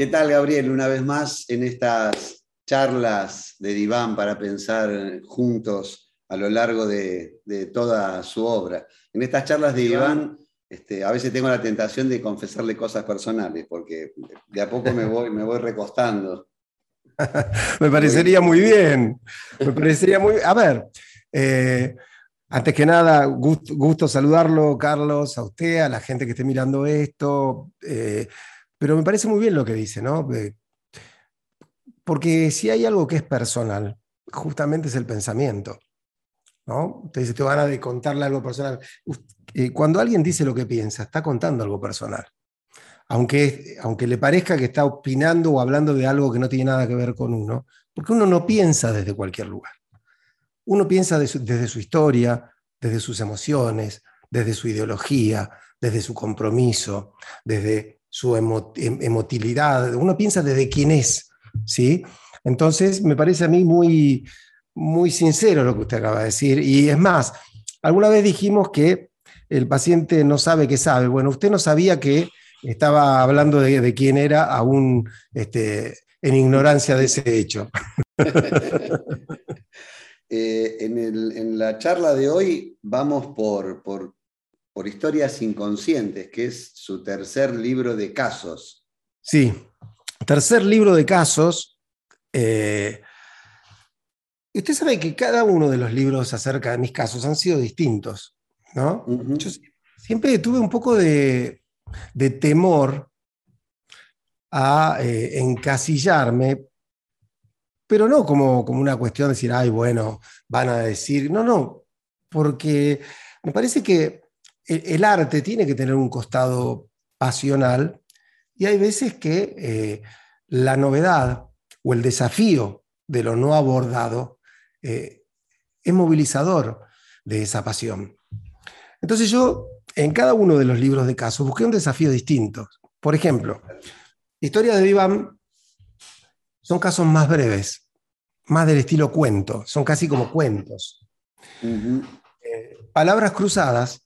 ¿Qué tal, Gabriel? Una vez más en estas charlas de diván para pensar juntos a lo largo de, toda su obra. En estas charlas de diván, este, a veces tengo la tentación de confesarle cosas personales, porque de a poco me voy, me voy recostando. me parecería muy bien. Me parecería muy. A ver, eh, antes que nada, gusto, saludarlo, Carlos, a usted, a la gente que esté mirando esto. Eh, pero me parece muy bien lo que dice, ¿no? Porque si hay algo que es personal, justamente es el pensamiento. ¿no? Entonces te van a contarle algo personal. Eh, cuando alguien dice lo que piensa, está contando algo personal. Aunque, aunque le parezca que está opinando o hablando de algo que no tiene nada que ver con uno, porque uno no piensa desde cualquier lugar. Uno piensa desde su historia, desde sus emociones, desde su ideología, desde su compromiso, desde su em, emotilidad. Uno piensa desde quién es, ¿sí? Entonces, me parece a mí muy, muy sincero lo que usted acaba de decir. Y es más, alguna vez dijimos que el paciente no sabe que sabe. Bueno, usted no sabía que estaba hablando de, quién era aún este, en ignorancia de ese hecho. Eh, en, la charla de hoy vamos por, por, Historias Inconscientes, que es su tercer libro de casos. Sí, tercer libro de casos. Eh, usted sabe que cada uno de los libros acerca de mis casos han sido distintos, ¿no? Yo siempre tuve un poco de, temor a eh, encasillarme pero no como, como una cuestión de decir, ay, bueno, van a decir, no, no, porque me parece que el, arte tiene que tener un costado pasional y hay veces que eh, la novedad o el desafío de lo no abordado eh, es movilizador de esa pasión. Entonces yo en cada uno de los libros de casos busqué un desafío distinto. Por ejemplo, Historia de Iván son casos más breves, más del estilo cuento, son casi como cuentos. Eh, palabras cruzadas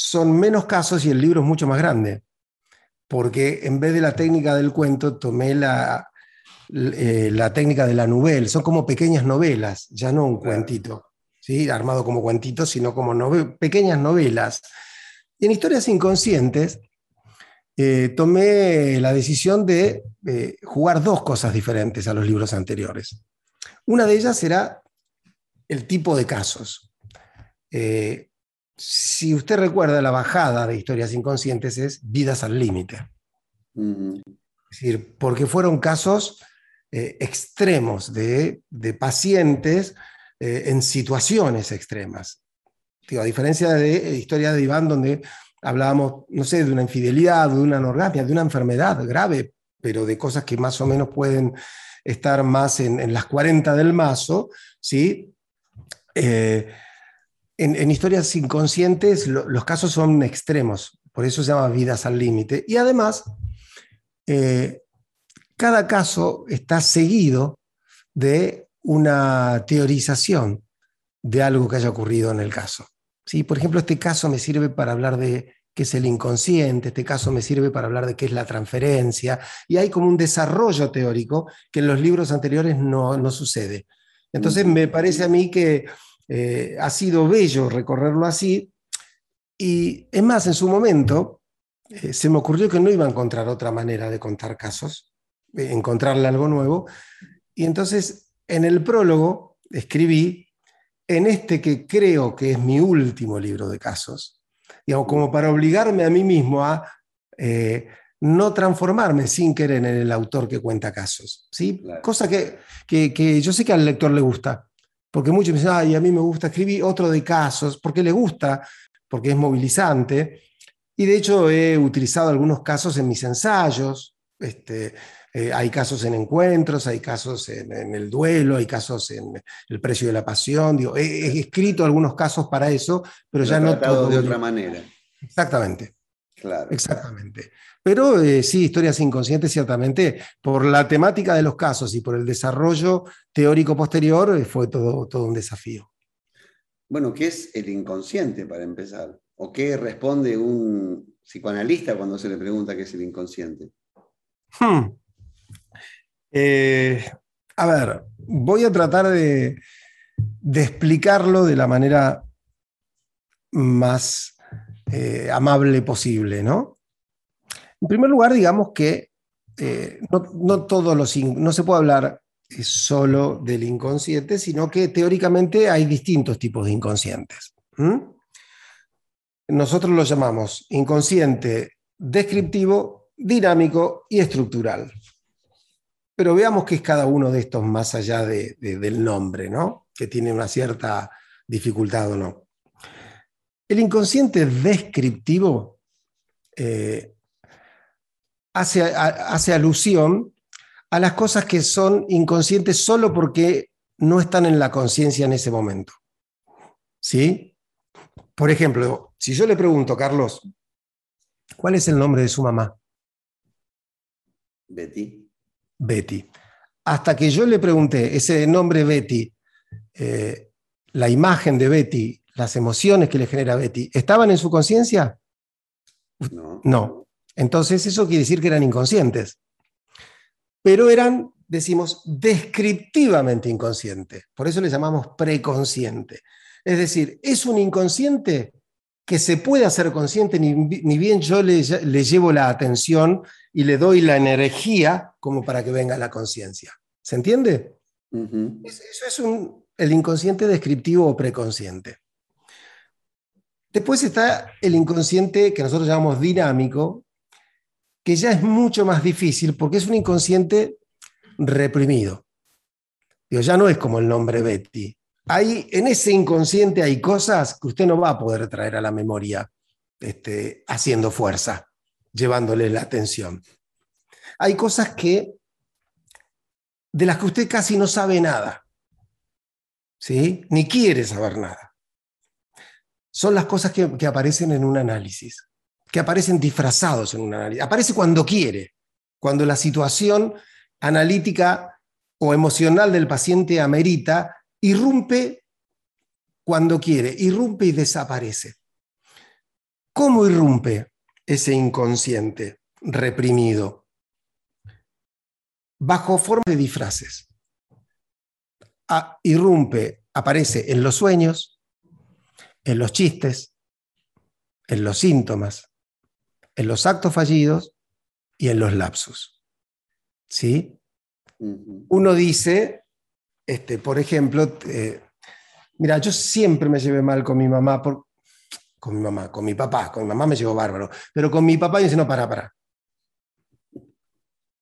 son menos casos y el libro es mucho más grande, porque en vez de la técnica del cuento tomé la, eh, la técnica de la novela, son como pequeñas novelas, ya no un cuentito, ¿sí? armado como cuentito, sino como pequeñas novelas. Y en historias inconscientes eh, tomé la decisión de eh, jugar dos cosas diferentes a los libros anteriores. Una de ellas será el tipo de casos. Eh, si usted recuerda, la bajada de historias inconscientes es vidas al límite. Es decir, porque fueron casos extremos de, pacientes en situaciones extremas. a diferencia de historia de Iván, donde hablábamos, no sé, de una infidelidad, de una anorgasmia, de una enfermedad grave, pero de cosas que más o menos pueden estar más en, las 40 del mazo, ¿sí? Eh, en, historias inconscientes los casos son extremos, por eso se llama vidas al límite. Y además, eh, cada caso está seguido de una teorización de algo que haya ocurrido en el caso. ¿sí? Por ejemplo, este caso me sirve para hablar de qué es el inconsciente, este caso me sirve para hablar de qué es la transferencia, y hay como un desarrollo teórico que en los libros anteriores no, sucede. Entonces me parece a mí que eh, ha sido bello recorrerlo así, y es más, en su momento eh, se me ocurrió que no iba a encontrar otra manera de contar casos, encontrarle algo nuevo, y entonces en el prólogo escribí en este que creo que es mi último libro de casos, digamos, como para obligarme a mí mismo a eh, no transformarme sin querer en el autor que cuenta casos. ¿sí? Cosa que, que, yo sé que al lector le gusta, porque muchos me dicen, ay, a mí me gusta escribir otro de casos, porque le gusta, porque es movilizante. Y de hecho he utilizado algunos casos en mis ensayos. Este, eh, hay casos en encuentros, hay casos en, el duelo, hay casos en el precio de la pasión. he, escrito algunos casos para eso, pero ya no todo. de otra manera. Exactamente. Claro. Exactamente. Pero eh, sí, historias inconscientes, ciertamente, por la temática de los casos y por el desarrollo teórico posterior, eh, fue todo, todo un desafío. Bueno, ¿qué es el inconsciente para empezar? ¿O qué responde un psicoanalista cuando se le pregunta qué es el inconsciente? Hmm. Eh, a ver, voy a tratar de, explicarlo de la manera más eh, amable posible, ¿no? En primer lugar, digamos que eh, no, todos los, no se puede hablar solo del inconsciente, sino que teóricamente hay distintos tipos de inconscientes. Nosotros lo llamamos inconsciente descriptivo, dinámico y estructural. Pero veamos qué es cada uno de estos más allá del nombre, ¿no? Que tiene una cierta dificultad o no. El inconsciente descriptivo eh, hace, hace alusión a las cosas que son inconscientes solo porque no están en la conciencia en ese momento. ¿Sí? Por ejemplo, si yo le pregunto, Carlos, ¿cuál es el nombre de su mamá? Betty. Betty. Hasta que yo le pregunté ese nombre Betty, eh, la imagen de Betty, las emociones que le genera Betty, ¿estaban en su conciencia? No. No. Entonces eso quiere decir que eran inconscientes. Pero eran, decimos, descriptivamente inconscientes. Por eso le llamamos preconsciente. Es decir, es un inconsciente que se puede hacer consciente, ni, bien yo le, llevo la atención y le doy la energía como para que venga la conciencia. ¿Se entiende? Eso es el inconsciente descriptivo o preconsciente. Después está el inconsciente que nosotros llamamos dinámico, que ya es mucho más difícil porque es un inconsciente reprimido. ya no es como el nombre Betty. Hay, en ese inconsciente hay cosas que usted no va a poder traer a la memoria este, haciendo fuerza, llevándole la atención. Hay cosas que de las que usted casi no sabe nada, ¿sí? ni quiere saber nada. Son las cosas que aparecen en un análisis que aparecen disfrazados en un análisis. Aparece cuando quiere, cuando la situación analítica o emocional del paciente amerita, irrumpe cuando quiere, irrumpe y desaparece. ¿Cómo irrumpe ese inconsciente reprimido? Bajo forma de disfraces. irrumpe, aparece en los sueños, en los chistes, en los síntomas, en los actos fallidos y en los lapsus. ¿Sí? Uno dice, este, por ejemplo, eh, mira, yo siempre me llevé mal con mi mamá, con mi mamá, con mi papá, con mi mamá me llevo bárbaro, pero con mi papá dice, no, para, para.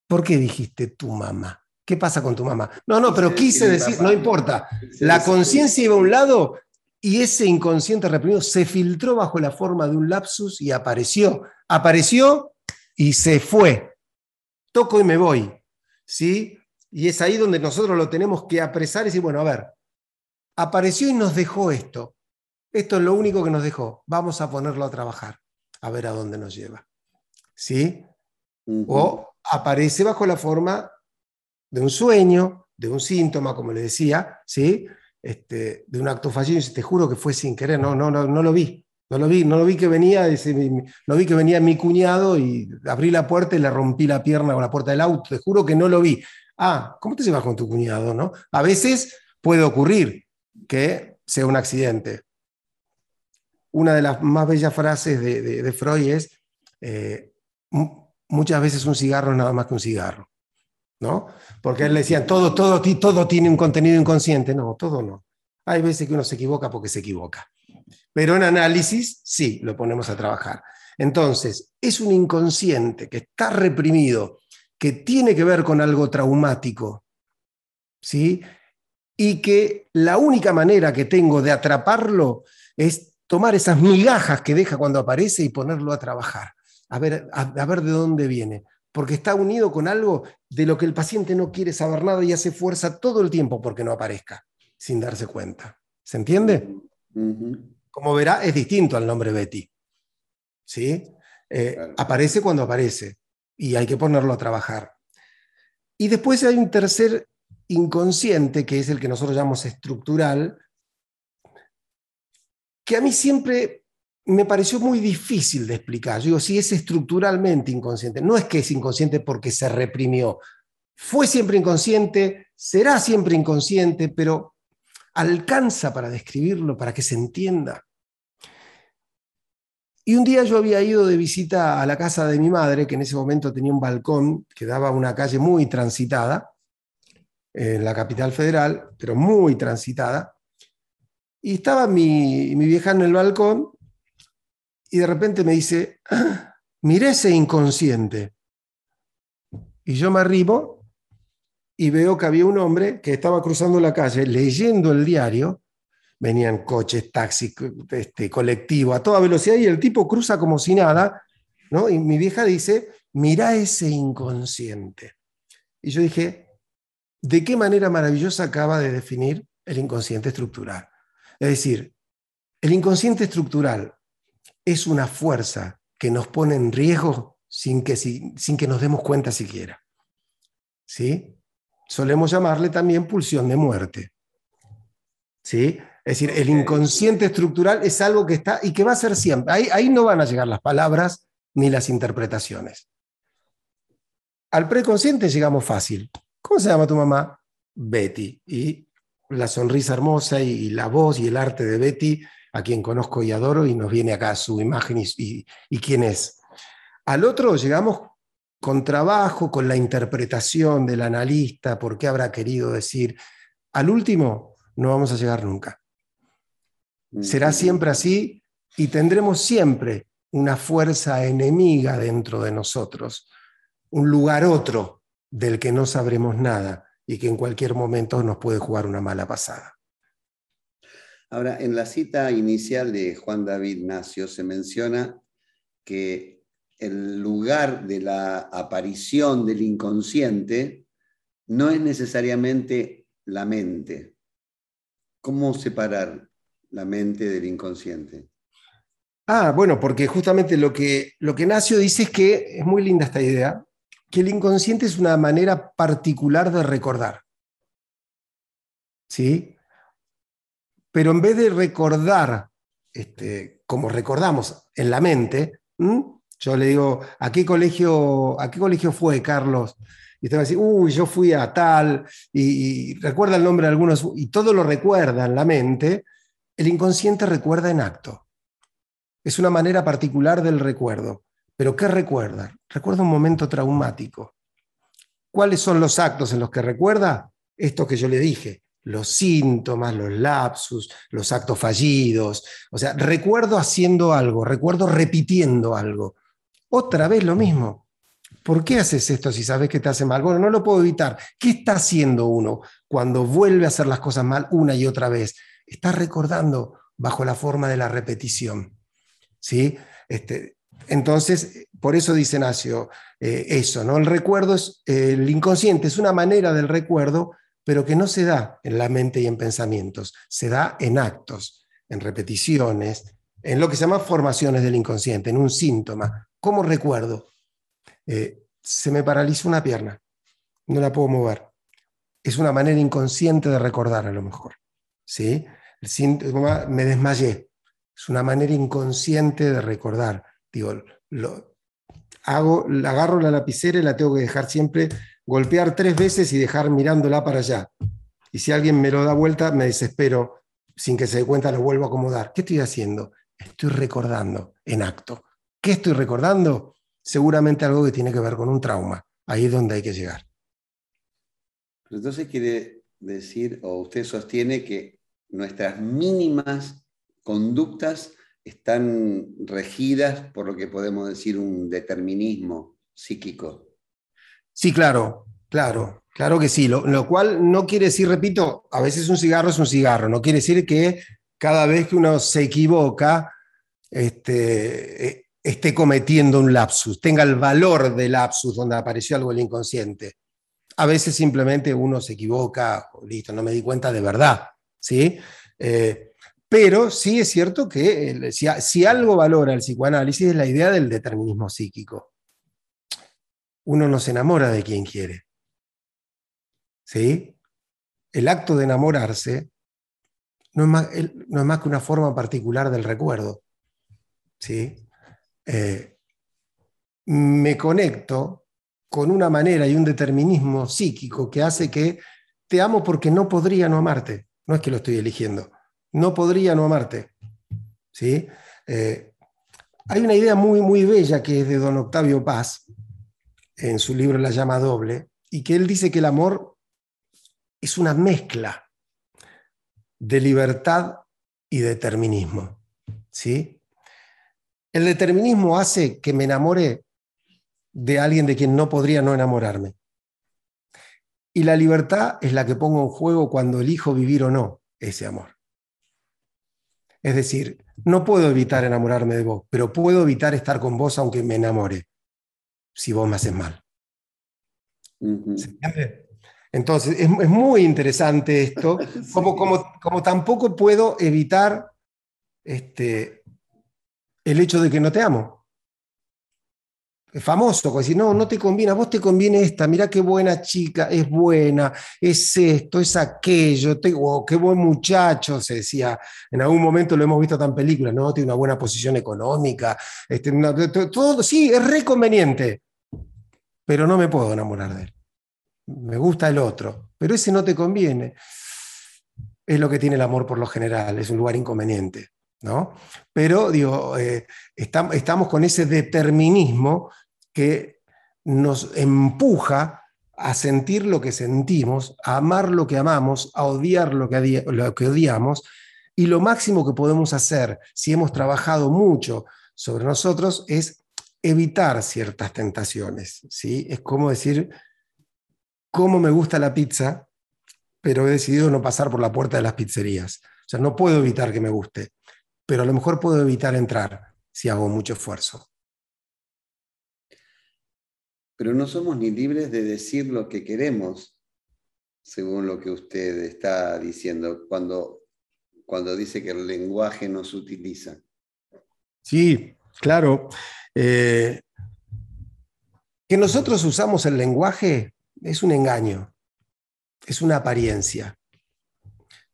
¿Por qué dijiste tu mamá? ¿Qué pasa con tu mamá? No, no, pero quise decir, no importa. La conciencia iba a un lado y ese inconsciente reprimido se filtró bajo la forma de un lapsus y apareció. Apareció y se fue. Toco y me voy. ¿Sí? Y es ahí donde nosotros lo tenemos que apresar y decir, bueno, a ver, apareció y nos dejó esto. Esto es lo único que nos dejó. Vamos a ponerlo a trabajar, a ver a dónde nos lleva. ¿Sí? O aparece bajo la forma de un sueño, de un síntoma, como le decía, ¿sí? Este, de un acto fallido y te juro que fue sin querer, no, no, no, no lo vi. No lo vi, no lo vi que venía, no vi que venía mi cuñado y abrí la puerta y le rompí la pierna con la puerta del auto. Te juro que no lo vi. Ah, ¿cómo te llevas con tu cuñado? ¿no? A veces puede ocurrir que sea un accidente. Una de las más bellas frases de, Freud es, eh, muchas veces un cigarro es nada más que un cigarro. ¿No? Porque él le decía, todo, todo, todo tiene un contenido inconsciente. No, todo no. Hay veces que uno se equivoca porque se equivoca. Pero en análisis, sí, lo ponemos a trabajar. Entonces, es un inconsciente que está reprimido, que tiene que ver con algo traumático, ¿sí? Y que la única manera que tengo de atraparlo es tomar esas migajas que deja cuando aparece y ponerlo a trabajar, a ver, a ver de dónde viene porque está unido con algo de lo que el paciente no quiere saber nada y hace fuerza todo el tiempo porque no aparezca, sin darse cuenta. ¿Se entiende? Como verá, es distinto al nombre Betty. ¿Sí? Eh, aparece cuando aparece y hay que ponerlo a trabajar. Y después hay un tercer inconsciente, que es el que nosotros llamamos estructural, que a mí siempre me pareció muy difícil de explicar. Yo digo, sí, es estructuralmente inconsciente. No es que es inconsciente porque se reprimió. Fue siempre inconsciente, será siempre inconsciente, pero alcanza para describirlo, para que se entienda. Y un día yo había ido de visita a la casa de mi madre, que en ese momento tenía un balcón que daba a una calle muy transitada, en la capital federal, pero muy transitada. Y estaba mi, mi vieja en el balcón y de repente me dice, ah, ese inconsciente. Y yo me arribo y veo que había un hombre que estaba cruzando la calle leyendo el diario. Venían coches, taxis, este, colectivo a toda velocidad y el tipo cruza como si nada. ¿no? Y mi vieja dice, mira ese inconsciente. Y yo dije, ¿de qué manera maravillosa acaba de definir el inconsciente estructural? Es decir, el inconsciente estructural es una fuerza que nos pone en riesgo sin que, sin que nos demos cuenta siquiera. ¿Sí? Solemos llamarle también pulsión de muerte. ¿Sí? Es decir, el inconsciente estructural es algo que está y que va a ser siempre. Ahí, ahí no van a llegar las palabras ni las interpretaciones. Al preconsciente llegamos fácil. ¿Cómo se llama tu mamá? Betty. Y la sonrisa hermosa y la voz y el arte de Betty, a quien conozco y adoro, y nos viene acá su imagen y, y quién es. Al otro llegamos con trabajo, con la interpretación del analista, por qué habrá querido decir. Al último, no vamos a llegar nunca. Será siempre así y tendremos siempre una fuerza enemiga dentro de nosotros, un lugar otro del que no sabremos nada y que en cualquier momento nos puede jugar una mala pasada. Ahora, en la cita inicial de Juan David Nacio se menciona que el lugar de la aparición del inconsciente no es necesariamente la mente. ¿Cómo separar la mente del inconsciente? Ah, bueno, porque justamente lo que, lo que Nacio dice es que, es muy linda esta idea, que el inconsciente es una manera particular de recordar. ¿Sí? Pero en vez de recordar este, como recordamos en la mente, yo le digo, ¿a qué colegio, a qué colegio fue, Carlos? Y usted va a decir, uy, yo fui a tal, y, y, recuerda el nombre de algunos, y todo lo recuerda en la mente, el inconsciente recuerda en acto. Es una manera particular del recuerdo. ¿Pero qué recuerda? Recuerda un momento traumático. ¿Cuáles son los actos en los que recuerda? Esto que yo le dije, los síntomas, los lapsus, los actos fallidos. O sea, recuerdo haciendo algo, recuerdo repitiendo algo. Otra vez lo mismo. ¿Por qué haces esto si sabes que te hace mal? Bueno, no lo puedo evitar. ¿Qué está haciendo uno cuando vuelve a hacer las cosas mal una y otra vez? Está recordando bajo la forma de la repetición. ¿Sí? Este, entonces, por eso dice Nacio eh, eso, ¿no? El recuerdo es, el inconsciente es una manera del recuerdo, pero que no se da en la mente y en pensamientos, se da en actos, en repeticiones, en lo que se llama formaciones del inconsciente, en un síntoma. ¿Cómo recuerdo? Eh, se me paraliza una pierna, no la puedo mover. Es una manera inconsciente de recordar a lo mejor. ¿sí? Me desmayé. Es una manera inconsciente de recordar Digo, lo, hago, agarro la lapicera y la tengo que dejar siempre, golpear tres veces y dejar mirándola para allá. Y si alguien me lo da vuelta, me desespero, sin que se dé cuenta, lo vuelvo a acomodar. ¿Qué estoy haciendo? Estoy recordando en acto. ¿Qué estoy recordando? Seguramente algo que tiene que ver con un trauma. Ahí es donde hay que llegar. Entonces quiere decir, o usted sostiene que nuestras mínimas conductas están regidas por lo que podemos decir un determinismo psíquico. Sí, claro, claro, claro que sí. Lo, cual no quiere decir, repito, a veces un cigarro es un cigarro, no quiere decir que cada vez que uno se equivoca este, e, esté cometiendo un lapsus, tenga el valor del lapsus donde apareció algo el inconsciente. A veces simplemente uno se equivoca, listo, no me di cuenta de verdad, ¿sí? Eh, pero sí es cierto que si, algo valora el psicoanálisis es la idea del determinismo psíquico. Uno no se enamora de quien quiere. ¿Sí? El acto de enamorarse no es, más, que una forma particular del recuerdo. ¿sí? Eh, me conecto con una manera y un determinismo psíquico que hace que te amo porque no podría no amarte. No es que lo estoy eligiendo. No podría no amarte. ¿Sí? Eh, hay una idea muy, muy bella que es de don Octavio Paz, en su libro La llama doble, y que él dice que el amor es una mezcla de libertad y determinismo. ¿sí? El determinismo hace que me enamore de alguien de quien no podría no enamorarme. Y la libertad es la que pongo en juego cuando elijo vivir o no ese amor. Es decir, no puedo evitar enamorarme de vos, pero puedo evitar estar con vos aunque me enamore, si vos me haces mal. Entonces, es, muy interesante esto, como, como, como tampoco puedo evitar este, el hecho de que no te amo. Famoso, como decir, no, no te conviene, a vos te conviene esta, mira qué buena chica, es buena, es esto, es aquello, te, qué buen muchacho, se decía, en algún momento lo hemos visto tan películas, ¿no? Tiene una buena posición económica, este, todo, sí, es reconveniente, pero no me puedo enamorar de él. Me gusta el otro, pero ese no te conviene. Es lo que tiene el amor por lo general, es un lugar inconveniente. ¿no? Pero digo, eh, estamos con ese determinismo que nos empuja a sentir lo que sentimos, a amar lo que amamos, a odiar lo que, odiamos, y lo máximo que podemos hacer si hemos trabajado mucho sobre nosotros es evitar ciertas tentaciones. ¿sí? Es como decir, cómo me gusta la pizza, pero he decidido no pasar por la puerta de las pizzerías. O sea, no puedo evitar que me guste pero a lo mejor puedo evitar entrar si hago mucho esfuerzo. Pero no somos ni libres de decir lo que queremos, según lo que usted está diciendo, cuando, cuando dice que el lenguaje nos utiliza. Sí, claro. Eh, que nosotros usamos el lenguaje es un engaño, es una apariencia.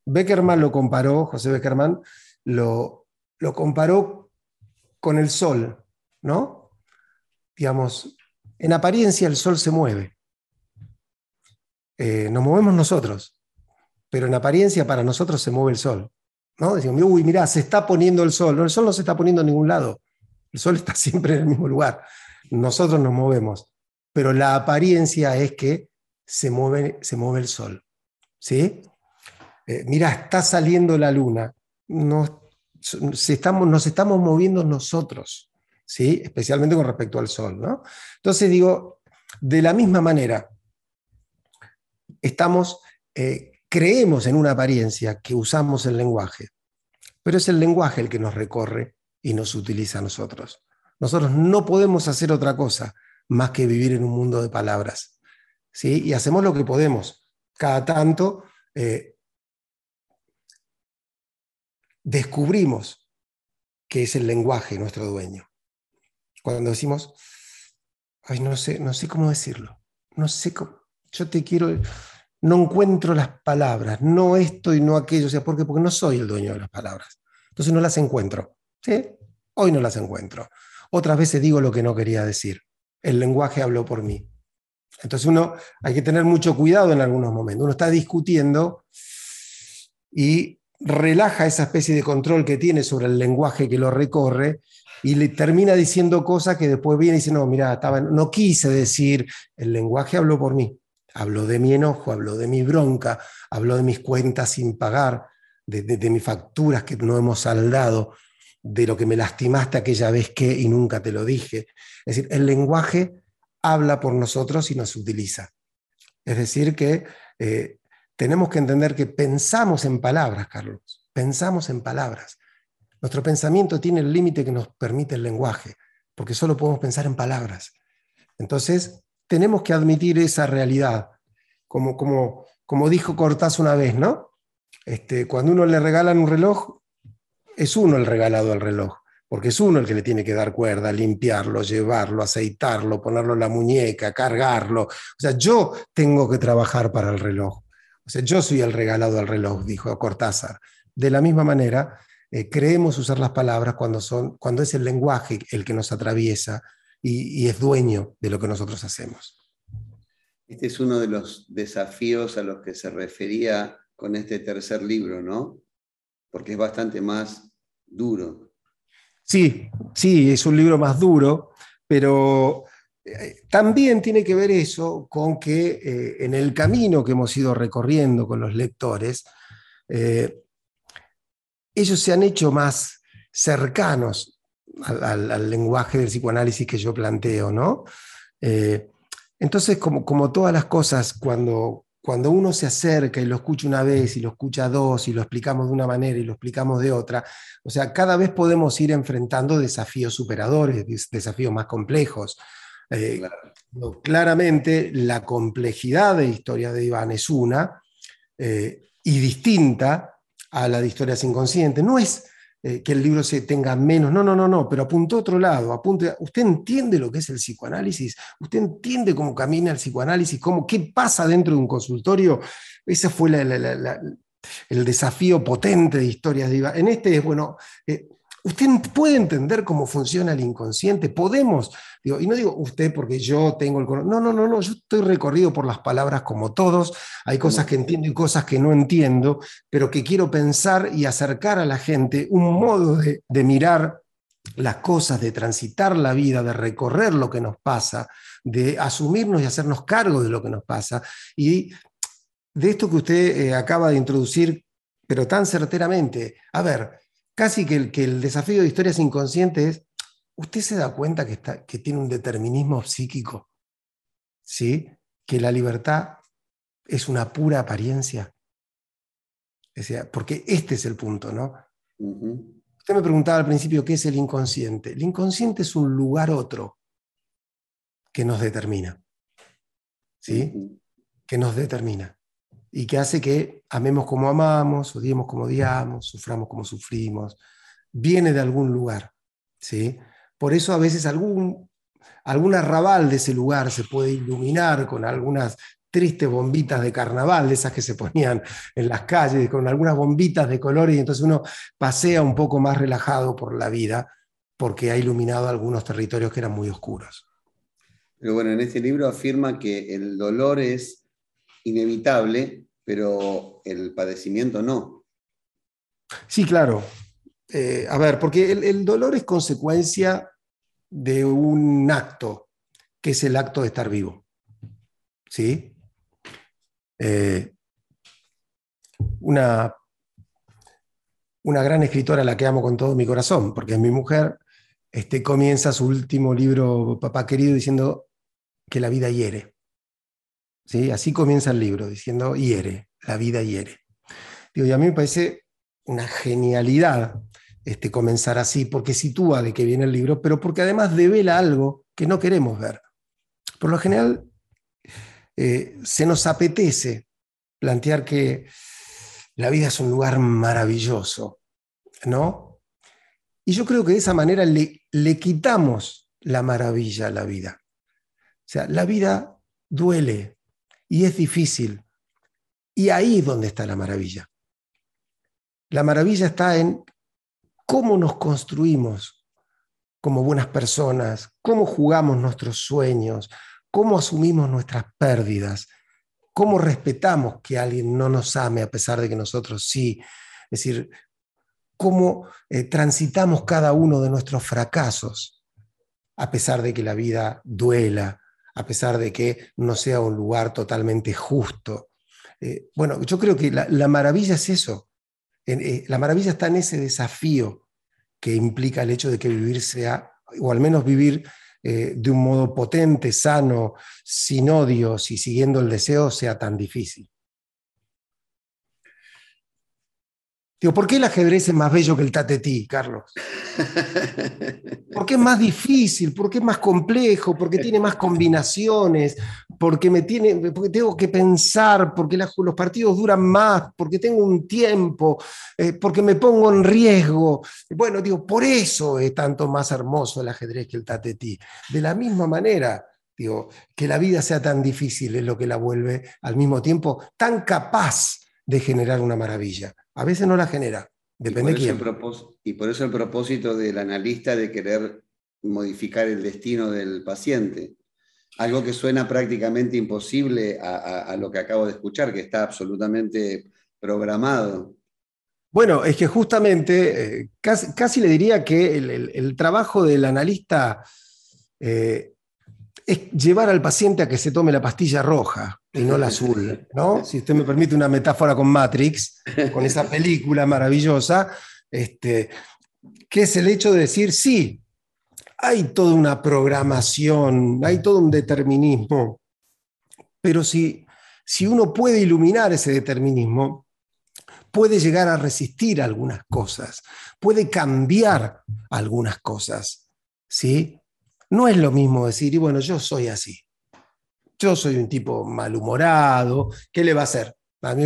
Beckerman lo comparó, José Beckerman lo, lo comparó con el sol, ¿no? Digamos, en apariencia el sol se mueve. Eh, nos movemos nosotros, pero en apariencia para nosotros se mueve el sol. ¿no? Decimos, uy, mirá, se está poniendo el sol. El sol no se está poniendo en ningún lado. El sol está siempre en el mismo lugar. Nosotros nos movemos. Pero la apariencia es que se mueve, se mueve el sol. ¿Sí? Eh, mira, está saliendo la luna. No, estamos, nos estamos moviendo nosotros, ¿sí? especialmente con respecto al Sol. ¿no? Entonces digo, de la misma manera, estamos, eh, creemos en una apariencia que usamos el lenguaje, pero es el lenguaje el que nos recorre y nos utiliza a nosotros. Nosotros no podemos hacer otra cosa más que vivir en un mundo de palabras. ¿sí? Y hacemos lo que podemos. Cada tanto eh, descubrimos que es el lenguaje nuestro dueño. Cuando decimos, ay, no sé, no sé cómo decirlo, no sé cómo, yo te quiero, no encuentro las palabras, no esto y no aquello, o sea, ¿por Porque no soy el dueño de las palabras. Entonces no las encuentro. Hoy no las encuentro. Otras veces digo lo que no quería decir. El lenguaje habló por mí. Entonces uno hay que tener mucho cuidado en algunos momentos. Uno está discutiendo y relaja esa especie de control que tiene sobre el lenguaje que lo recorre y le termina diciendo cosas que después viene y dice, no, mira, estaba, no quise decir, el lenguaje habló por mí, habló de mi enojo, habló de mi bronca, habló de mis cuentas sin pagar, de, de mis facturas que no hemos saldado, de lo que me lastimaste aquella vez que y nunca te lo dije. Es decir, el lenguaje habla por nosotros y nos utiliza. Es decir, que eh, tenemos que entender que pensamos en palabras, Carlos, pensamos en palabras. Nuestro pensamiento tiene el límite que nos permite el lenguaje, porque solo podemos pensar en palabras. Entonces, tenemos que admitir esa realidad, como, como, como dijo Cortás una vez, ¿no? Este, cuando uno le regalan un reloj, es uno el regalado al reloj, porque es uno el que le tiene que dar cuerda, limpiarlo, llevarlo, aceitarlo, ponerlo en la muñeca, cargarlo. O sea, yo tengo que trabajar para el reloj. O sea, yo soy el regalado al reloj, dijo Cortázar. De la misma manera, eh, creemos usar las palabras cuando, son, cuando es el lenguaje el que nos atraviesa y, es dueño de lo que nosotros hacemos. Este es uno de los desafíos a los que se refería con este tercer libro, ¿no? Porque es bastante más duro. Sí, sí, es un libro más duro, pero eh, también tiene que ver eso con que eh, en el camino que hemos ido recorriendo con los lectores, eh, ellos se han hecho más cercanos al, lenguaje del psicoanálisis que yo planteo, ¿no? entonces, como, como, todas las cosas, cuando, cuando uno se acerca y lo escucha una vez y lo escucha dos y lo explicamos de una manera y lo explicamos de otra, o sea, cada vez podemos ir enfrentando desafíos superadores, desafíos más complejos. Eh, claramente la complejidad de historia de Iván es una eh, y distinta a la de historias inconscientes. No es eh, que el libro se tenga menos, no, no, no, no, pero apunta a otro lado, apunte, usted entiende lo que es el psicoanálisis, usted entiende cómo camina el psicoanálisis, cómo, qué pasa dentro de un consultorio. Ese fue el desafío potente de historias de Iván. En este es, bueno, Usted puede entender cómo funciona el inconsciente, podemos, digo, y no digo usted porque yo tengo el no, no, no, no, yo estoy recorrido por las palabras como todos, hay cosas que entiendo y cosas que no entiendo, pero que quiero pensar y acercar a la gente un modo de, de mirar las cosas, de transitar la vida, de recorrer lo que nos pasa, de asumirnos y hacernos cargo de lo que nos pasa. Y de esto que usted eh, acaba de introducir, pero tan certeramente, a ver, casi que el, que el desafío de historias inconscientes es, ¿usted se da cuenta que, está, que tiene un determinismo psíquico? ¿Sí? Que la libertad es una pura apariencia. porque este es el punto, ¿no? Usted me preguntaba al principio qué es el inconsciente. El inconsciente es un lugar otro que nos determina. ¿Sí? Que nos determina y que hace que amemos como amamos, odiemos como odiamos, suframos como sufrimos, viene de algún lugar. ¿sí? Por eso a veces algún, algún arrabal de ese lugar se puede iluminar con algunas tristes bombitas de carnaval, de esas que se ponían en las calles, con algunas bombitas de colores, y entonces uno pasea un poco más relajado por la vida porque ha iluminado algunos territorios que eran muy oscuros. Pero bueno, en este libro afirma que el dolor es inevitable, pero el padecimiento no. Sí, claro. Eh, a ver, porque el, dolor es consecuencia de un acto, que es el acto de estar vivo. ¿Sí? Eh, una, una gran escritora la que amo con todo mi corazón, porque es mi mujer, este, comienza su último libro, Papá Querido, diciendo que la vida hiere. Así comienza el libro, diciendo hiere, la vida hiere. Digo, y a mí me parece una genialidad este, comenzar así, porque sitúa de qué viene el libro, pero porque además devela algo que no queremos ver. Por lo general, eh, se nos apetece plantear que la vida es un lugar maravilloso, ¿no? Y yo creo que de esa manera le, le quitamos la maravilla a la vida. O sea, la vida duele, y es difícil. Y ahí es donde está la maravilla. La maravilla está en cómo nos construimos como buenas personas, cómo jugamos nuestros sueños, cómo asumimos nuestras pérdidas, cómo respetamos que alguien no nos ame a pesar de que nosotros sí. Es decir, cómo eh, transitamos cada uno de nuestros fracasos a pesar de que la vida duela, a pesar de que no sea un lugar totalmente justo. Eh, bueno, yo creo que la, maravilla es eso. Eh, la maravilla está en ese desafío que implica el hecho de que vivir sea, o al menos vivir eh, de un modo potente, sano, sin odios y siguiendo el deseo, sea tan difícil. Digo, ¿por qué el ajedrez es más bello que el tatetí, Carlos? Porque es más difícil, porque es más complejo, porque tiene más combinaciones, porque, me tiene, porque tengo que pensar, porque los partidos duran más, porque tengo un tiempo, eh, porque me pongo en riesgo. Bueno, digo, por eso es tanto más hermoso el ajedrez que el tatetí. De la misma manera, digo, que la vida sea tan difícil es lo que la vuelve al mismo tiempo tan capaz de generar una maravilla. A veces no la genera, Depende de quién. Y por eso el propósito del analista de querer modificar el destino del paciente. Algo que suena prácticamente imposible a, lo que acabo de escuchar, que está absolutamente programado. Bueno, es que justamente, eh, casi, le diría que el, trabajo del analista eh, es llevar al paciente a que se tome la pastilla roja y no la azul, ¿no? Si usted me permite una metáfora con Matrix, con esa película maravillosa, este, que es el hecho de decir, sí, hay toda una programación, hay todo un determinismo, pero si, si uno puede iluminar ese determinismo, puede llegar a resistir algunas cosas, puede cambiar algunas cosas, ¿sí? No es lo mismo decir, y bueno, yo soy así. Yo soy un tipo malhumorado, ¿qué le va a hacer?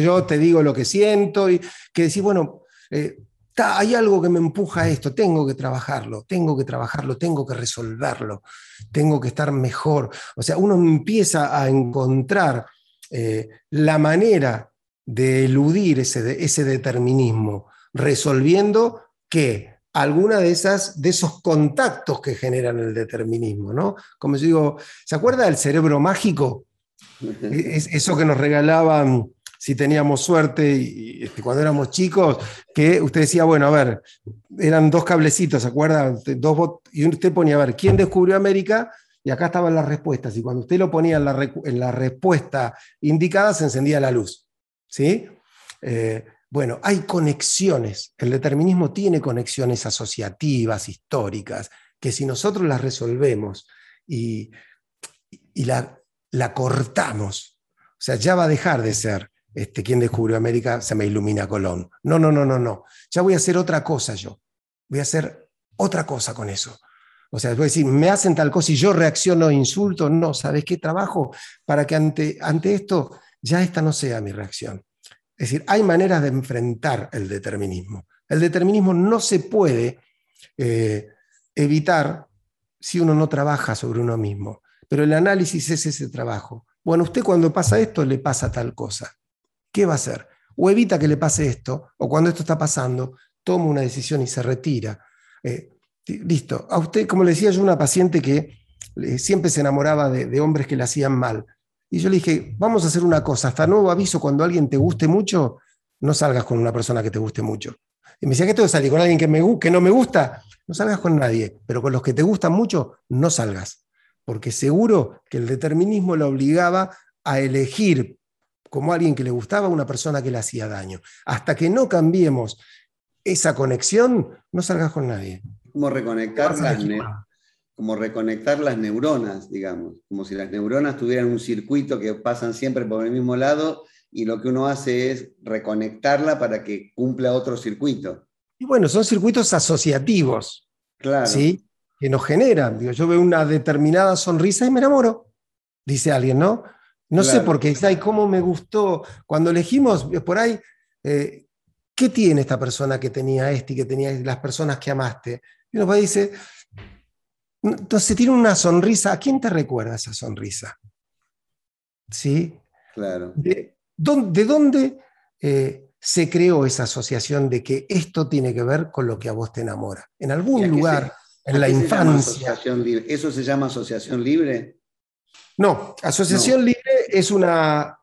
Yo te digo lo que siento y que decir, bueno, eh, hay algo que me empuja a esto, tengo que trabajarlo, tengo que trabajarlo, tengo que resolverlo, tengo que estar mejor. O sea, uno empieza a encontrar eh, la manera de eludir ese, ese determinismo, resolviendo que alguna de esas de esos contactos que generan el determinismo, ¿no? Como yo digo, ¿se acuerda del cerebro mágico? Es, eso que nos regalaban si teníamos suerte y, este, cuando éramos chicos, que usted decía, bueno, a ver, eran dos cablecitos, ¿se acuerda? Dos y usted ponía, a ver, ¿quién descubrió América? Y acá estaban las respuestas. Y cuando usted lo ponía en la, en la respuesta indicada, se encendía la luz. ¿Sí? Eh, bueno, hay conexiones, el determinismo tiene conexiones asociativas, históricas, que si nosotros las resolvemos y, la, cortamos, o sea, ya va a dejar de ser este, quien descubrió América, se me ilumina Colón. No, no, no, no, no. Ya voy a hacer otra cosa yo. Voy a hacer otra cosa con eso. O sea, voy a decir, me hacen tal cosa y yo reacciono, insulto. No, ¿sabes qué trabajo? Para que ante, ante esto ya esta no sea mi reacción. Es decir, hay maneras de enfrentar el determinismo. El determinismo no se puede eh, evitar si uno no trabaja sobre uno mismo, pero el análisis es ese trabajo. Bueno, usted cuando pasa esto le pasa tal cosa. ¿Qué va a hacer? O evita que le pase esto, o cuando esto está pasando, toma una decisión y se retira. Eh, listo. A usted, como le decía yo, una paciente que eh, siempre se enamoraba de hombres que le hacían mal. Y yo le dije, vamos a hacer una cosa, hasta nuevo aviso, cuando alguien te guste mucho, no salgas con una persona que te guste mucho. Y me decía, ¿qué tengo que salir con alguien que, me, que no me gusta? No salgas con nadie, pero con los que te gustan mucho, no salgas. Porque seguro que el determinismo lo obligaba a elegir como alguien que le gustaba una persona que le hacía daño. Hasta que no cambiemos esa conexión, no salgas con nadie. Como reconectar las, como reconectar las neuronas, digamos, como si las neuronas tuvieran un circuito que pasan siempre por el mismo lado y lo que uno hace es reconectarla para que cumpla otro circuito. Y bueno, son circuitos asociativos, claro. ¿sí? que nos generan. Digo, yo veo una determinada sonrisa y me enamoro, dice alguien, ¿no? No sé por qué, ay, cómo me gustó. Cuando elegimos por ahí, eh, ¿qué tiene esta persona que tenía este y que tenía las personas que amaste? Y uno va y dice, entonces tiene una sonrisa. ¿A quién te recuerda esa sonrisa? ¿Sí? Claro. ¿De, dónde, eh, se creó esa asociación de que esto tiene que ver con lo que a vos te enamora? En algún lugar, en la infancia. ¿Eso se llama asociación libre? No, asociación libre es una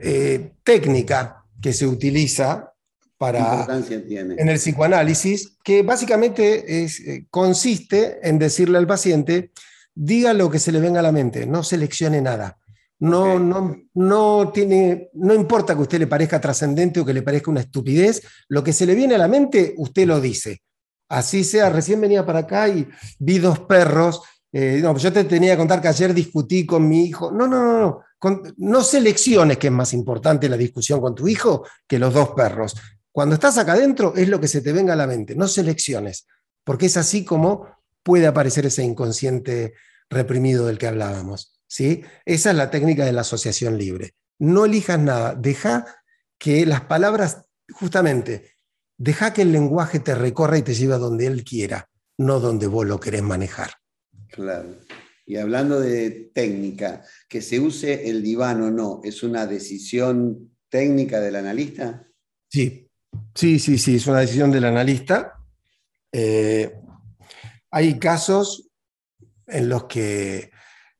eh, técnica que se utiliza para, en el psicoanálisis, que básicamente es, eh, consiste en decirle al paciente, diga lo que se le venga a la mente, no seleccione nada. No, no, no, tiene, no importa que a usted le parezca trascendente o que le parezca una estupidez, lo que se le viene a la mente, usted lo dice. Así sea, recién venía para acá y vi dos perros. Eh, no, yo te tenía que contar que ayer discutí con mi hijo. No, no, no, no. no selecciones que es más importante la discusión con tu hijo que los dos perros. Cuando estás acá adentro es lo que se te venga a la mente, no selecciones, porque es así como puede aparecer ese inconsciente reprimido del que hablábamos. ¿sí? Esa es la técnica de la asociación libre. No elijas nada, deja que las palabras, justamente, deja que el lenguaje te recorra y te lleve a donde él quiera, no donde vos lo querés manejar. Claro. Y hablando de técnica, que se use el diván o no, ¿es una decisión técnica del analista? Sí, Sí, sí, sí, es una decisión del analista. Eh, hay casos en los que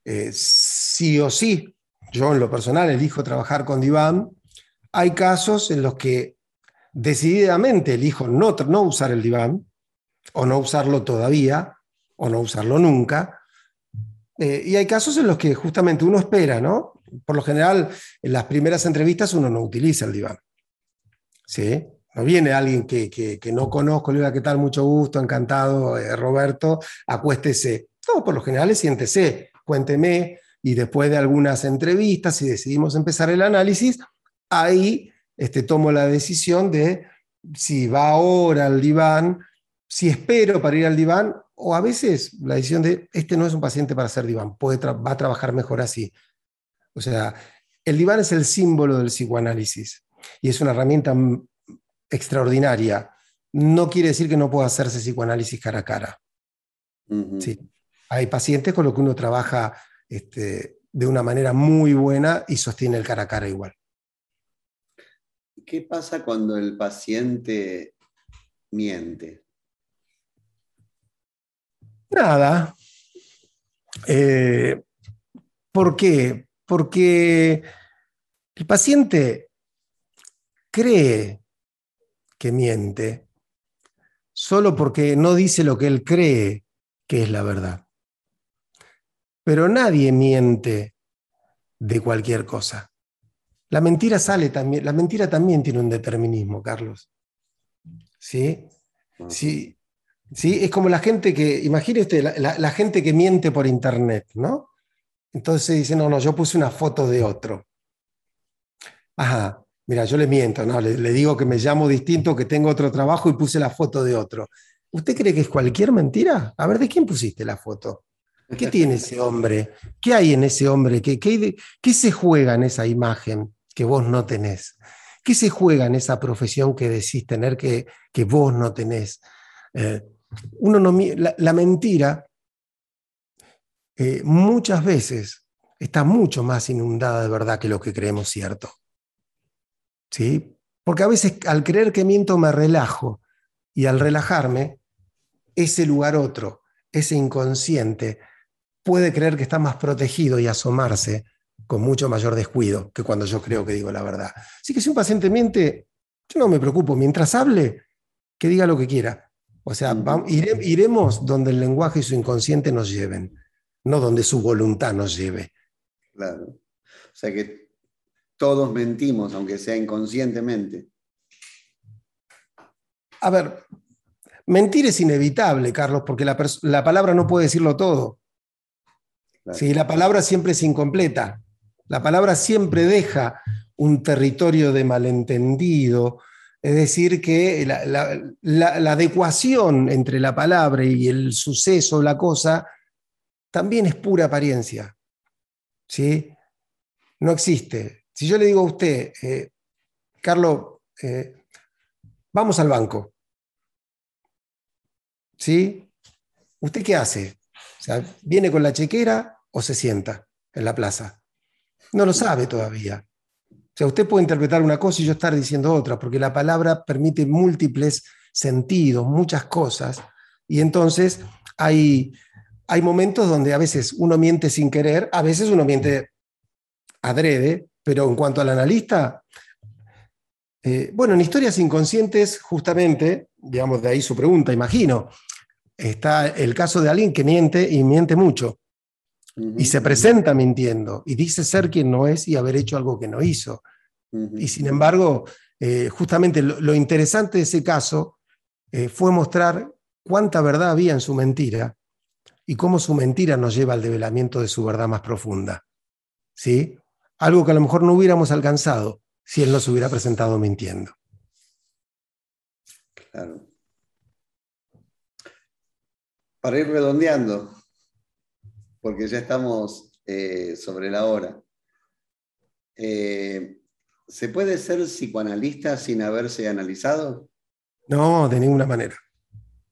eh, sí o sí, yo en lo personal elijo trabajar con diván. Hay casos en los que decididamente elijo no, no usar el diván, o no usarlo todavía, o no usarlo nunca. Eh, y hay casos en los que justamente uno espera, ¿no? Por lo general, en las primeras entrevistas uno no utiliza el diván. ¿Sí? No viene alguien que, no conozco, le diga, ¿qué tal? Mucho gusto, encantado, eh, Roberto, acuéstese. No, por lo general es siéntese, cuénteme, y después de algunas entrevistas, si decidimos empezar el análisis, ahí este, tomo la decisión de si va ahora al diván, si espero para ir al diván, o a veces la decisión de, este no es un paciente para hacer diván, puede va a trabajar mejor así. O sea, el diván es el símbolo del psicoanálisis y es una herramienta extraordinaria. No quiere decir que no pueda hacerse psicoanálisis cara a cara. sí. Hay pacientes con los que uno trabaja este, de una manera muy buena y sostiene el cara a cara igual. ¿Qué pasa cuando el paciente miente? Nada. Eh, ¿Por qué? Porque el paciente cree miente solo porque no dice lo que él cree que es la verdad. Pero nadie miente de cualquier cosa. La mentira sale también, la mentira también tiene un determinismo, Carlos. ¿Sí? Sí, sí es como la gente que, imagine usted, la, gente que miente por internet, ¿no? Entonces dice, no, no, yo puse una foto de otro. Ajá, Mira, yo le miento, ¿no? Le, digo que me llamo distinto, que tengo otro trabajo y puse la foto de otro. ¿Usted cree que es cualquier mentira? A ver, ¿de quién pusiste la foto? ¿Qué tiene ese hombre? ¿Qué hay en ese hombre? ¿Qué, qué, se juega en esa imagen que vos no tenés? ¿Qué se juega en esa profesión que decís tener que, que vos no tenés? Eh, uno no, la, mentira eh, muchas veces está mucho más inundada de verdad que lo que creemos cierto. ¿Sí? Porque a veces al creer que miento me relajo y al relajarme, ese lugar otro, ese inconsciente, puede creer que está más protegido y asomarse con mucho mayor descuido que cuando yo creo que digo la verdad. Así que si un paciente miente, yo no me preocupo, mientras hable, que diga lo que quiera. O sea, iremos donde el lenguaje y su inconsciente nos lleven, no donde su voluntad nos lleve. Claro. O sea que todos mentimos, aunque sea inconscientemente. A ver, mentir es inevitable, Carlos, porque la, palabra no puede decirlo todo. la palabra siempre es incompleta. La palabra siempre deja un territorio de malentendido. Es decir, que la, la adecuación entre la palabra y el suceso, la cosa, también es pura apariencia. ¿sí? No existe. Si yo le digo a usted, eh, Carlos, eh, vamos al banco, ¿sí? ¿Usted qué hace? ¿Viene con la chequera o se sienta en la plaza? No lo sabe todavía. O sea, usted puede interpretar una cosa y yo estar diciendo otra, porque la palabra permite múltiples sentidos, muchas cosas, y entonces hay, hay momentos donde a veces uno miente sin querer, a veces uno miente adrede, pero en cuanto al analista, eh, bueno, en historias inconscientes, justamente, digamos, de ahí su pregunta, imagino, está el caso de alguien que miente y miente mucho. Y se presenta mintiendo y dice ser quien no es y haber hecho algo que no hizo. Y sin embargo, eh, justamente lo, interesante de ese caso eh, fue mostrar cuánta verdad había en su mentira y cómo su mentira nos lleva al develamiento de su verdad más profunda. ¿Sí? Algo que a lo mejor no hubiéramos alcanzado si él nos hubiera presentado mintiendo. Claro. Para ir redondeando, porque ya estamos eh, sobre la hora. Eh, ¿Se puede ser psicoanalista sin haberse analizado? No, de ninguna manera.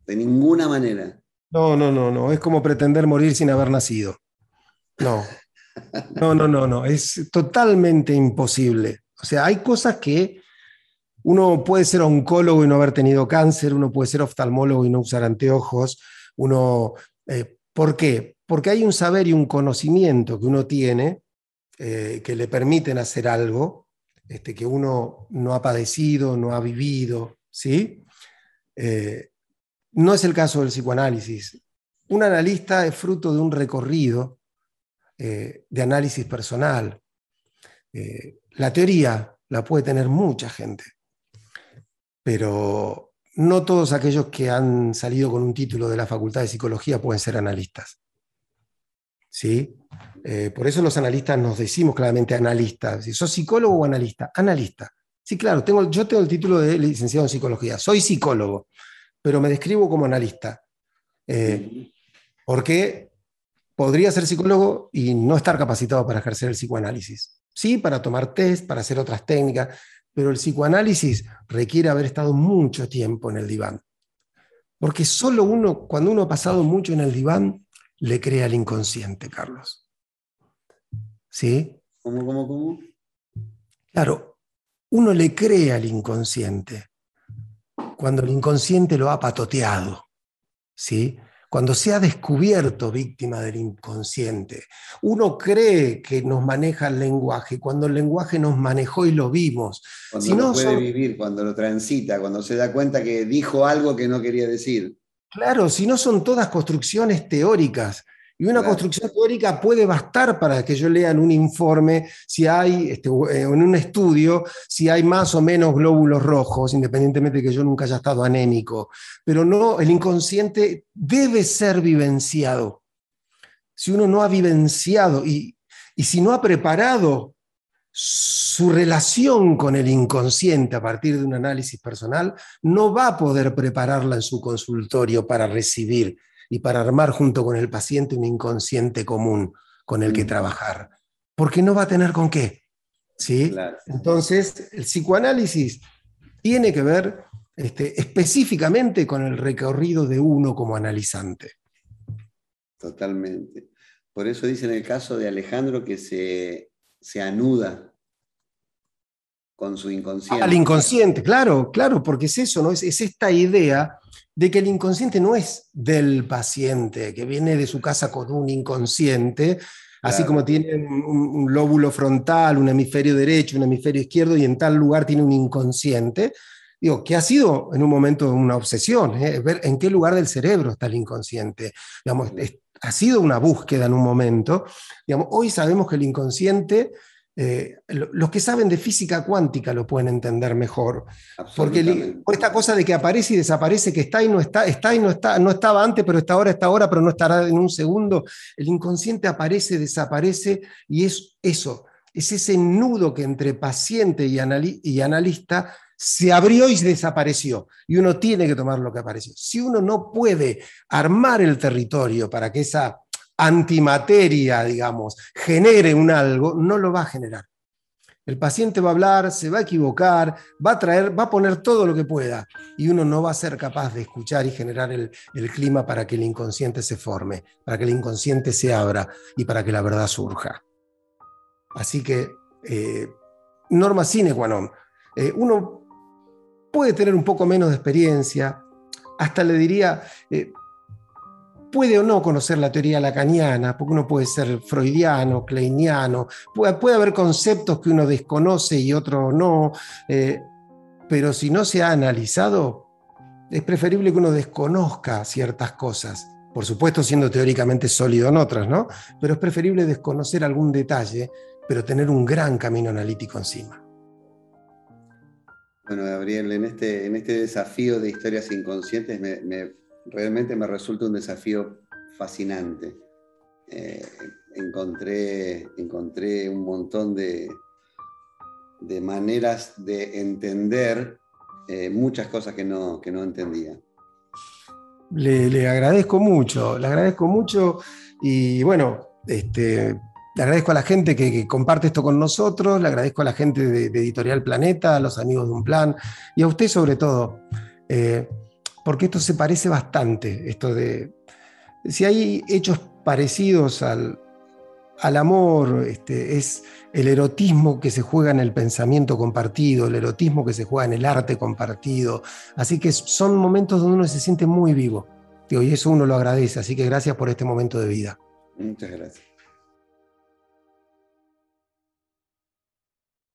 De ninguna manera. No, no, no, no. Es como pretender morir sin haber nacido. No. No, no, no, no, es totalmente imposible. O sea, hay cosas que uno puede ser oncólogo y no haber tenido cáncer, uno puede ser oftalmólogo y no usar anteojos, uno, eh, ¿por qué? Porque hay un saber y un conocimiento que uno tiene eh, que le permiten hacer algo este, que uno no ha padecido, no ha vivido, ¿sí? Eh, no es el caso del psicoanálisis. Un analista es fruto de un recorrido de análisis personal. la teoría la puede tener mucha gente pero no todos aquellos que han salido con un título de la Facultad de Psicología pueden ser analistas. ¿Sí? Eh, por eso los analistas nos decimos claramente analistas. Si sos psicólogo o analista, analista. Sí, claro, tengo, yo tengo el título de licenciado en psicología, soy psicólogo, pero me describo como analista. Eh, porque podría ser psicólogo y no estar capacitado para ejercer el psicoanálisis. Sí, para tomar test, para hacer otras técnicas, pero el psicoanálisis requiere haber estado mucho tiempo en el diván. Porque solo uno, cuando uno ha pasado mucho en el diván, le crea al inconsciente, Carlos. ¿Sí? ¿Cómo, cómo, cómo? Claro, uno le cree al inconsciente cuando el inconsciente lo ha patoteado. ¿Sí? Cuando se ha descubierto víctima del inconsciente. Uno cree que nos maneja el lenguaje, cuando el lenguaje nos manejó y lo vimos. Cuando si lo puede vivir, cuando lo transita, cuando se da cuenta que dijo algo que no quería decir. Claro, si no son todas construcciones teóricas. Y una construcción teórica puede bastar para que yo lea en un informe si hay, este, eh, en un estudio, si hay más o menos glóbulos rojos, independientemente de que yo nunca haya estado anémico. Pero no, el inconsciente debe ser vivenciado. Si uno no ha vivenciado y, y si no ha preparado su relación con el inconsciente a partir de un análisis personal, no va a poder prepararla en su consultorio para recibir y para armar junto con el paciente un inconsciente común con el que mm. trabajar, porque no va a tener con qué. ¿sí? Entonces, el psicoanálisis tiene que ver este, específicamente con el recorrido de uno como analizante. Totalmente. Por eso dice en el caso de Alejandro que se, se anuda con su inconsciente. Al inconsciente, claro, claro, porque es eso, ¿no? Es, es esta idea de que el inconsciente no es del paciente, que viene de su casa con un inconsciente, así como tiene un, lóbulo frontal, un hemisferio derecho, un hemisferio izquierdo, y en tal lugar tiene un inconsciente. Digo, que ha sido en un momento una obsesión, ¿eh? ver en qué lugar del cerebro está el inconsciente. Digamos, ha sido una búsqueda en un momento. Digamos, hoy sabemos que el inconsciente eh, los que saben de física cuántica lo pueden entender mejor. Porque esta cosa de que aparece y desaparece, que está y no está, está y no está, no estaba antes, pero está ahora, está ahora, pero no estará en un segundo. El inconsciente aparece, desaparece y es eso, es ese nudo que entre paciente y, y analista se abrió y desapareció. Y uno tiene que tomar lo que apareció. Si uno no puede armar el territorio para que esa antimateria, digamos, genere un algo, no lo va a generar. El paciente va a hablar, se va a equivocar, va a traer, va a poner todo lo que pueda y uno no va a ser capaz de escuchar y generar el, clima para que el inconsciente se forme, para que el inconsciente se abra y para que la verdad surja. Así que, eh, norma sine qua non. Eh, uno puede tener un poco menos de experiencia, hasta le diría, eh, puede o no conocer la teoría lacaniana, porque uno puede ser freudiano, kleiniano, puede, haber conceptos que uno desconoce y otro no, eh, pero si no se ha analizado, es preferible que uno desconozca ciertas cosas, por supuesto siendo teóricamente sólido en otras, ¿no? Pero es preferible desconocer algún detalle, pero tener un gran camino analítico encima. Bueno, Gabriel, en este, en este desafío de historias inconscientes me realmente me resulta un desafío fascinante. Eh, encontré, encontré un montón de, de maneras de entender eh, muchas cosas que no, que no entendía. Le, agradezco mucho, le agradezco mucho y bueno, este, le agradezco a la gente que, comparte esto con nosotros, le agradezco a la gente de, Editorial Planeta, a los amigos de Un Plan y a usted sobre todo. Eh, porque esto se parece bastante, esto de, si hay hechos parecidos al, al amor, este, es el erotismo que se juega en el pensamiento compartido, el erotismo que se juega en el arte compartido. Así que son momentos donde uno se siente muy vivo. y eso uno lo agradece. Así que gracias por este momento de vida. Muchas gracias.